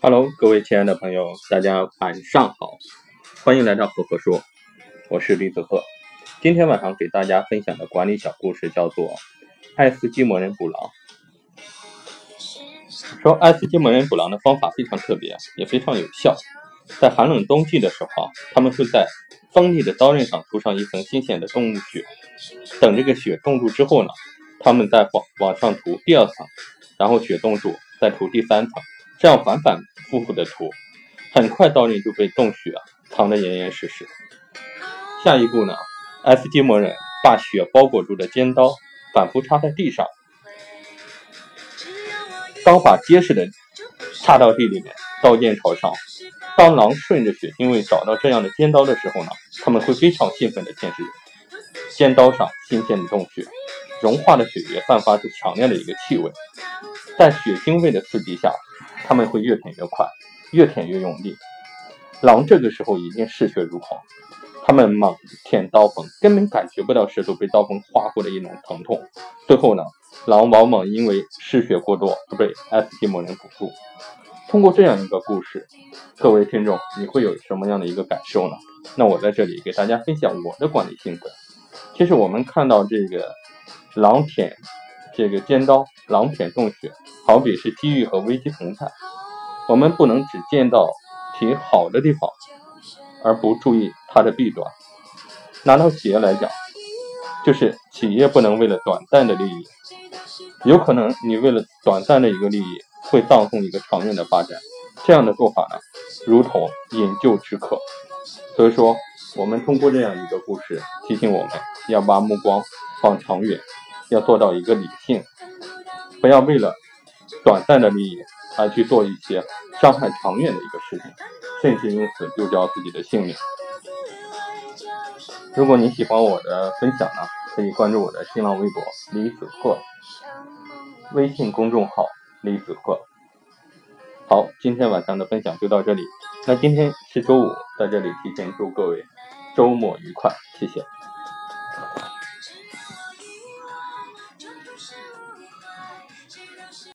Hello，各位亲爱的朋友，大家晚上好，欢迎来到赫赫说，我是李子赫。今天晚上给大家分享的管理小故事叫做《爱斯基摩人捕狼》。说爱斯基摩人捕狼的方法非常特别，也非常有效。在寒冷冬季的时候，他们会在锋利的刀刃上涂上一层新鲜的动物血，等这个血冻住之后呢，他们再往往上涂第二层，然后雪冻住，再涂第三层。这样反反复复的涂，很快刀刃就被冻雪藏得严严实实。下一步呢，爱斯基摩人把雪包裹住的尖刀反复插在地上，刀把结实的插到地里面，刀尖朝上。当狼顺着血腥味找到这样的尖刀的时候呢，他们会非常兴奋的舔舐尖刀上新鲜的洞血，融化的血液散发出强烈的一个气味，在血腥味的刺激下。他们会越舔越快，越舔越用力。狼这个时候已经嗜血如狂，他们猛舔刀锋，根本感觉不到舌头被刀锋划过的一种疼痛。最后呢，狼往往因为失血过多而被爱斯基摩人捕住。通过这样一个故事，各位听众，你会有什么样的一个感受呢？那我在这里给大家分享我的管理心得。其实我们看到这个狼舔。这个尖刀，狼舔洞穴，好比是机遇和危机同在。我们不能只见到其好的地方，而不注意它的弊端。拿到企业来讲，就是企业不能为了短暂的利益，有可能你为了短暂的一个利益，会葬送一个长远的发展。这样的做法呢，如同饮鸩止渴。所以说，我们通过这样一个故事，提醒我们要把目光放长远。要做到一个理性，不要为了短暂的利益而去做一些伤害长远的一个事情，甚至因此丢掉自己的性命。如果你喜欢我的分享呢，可以关注我的新浪微博李子鹤，微信公众号李子鹤。好，今天晚上的分享就到这里。那今天是周五，在这里提前祝各位周末愉快，谢谢。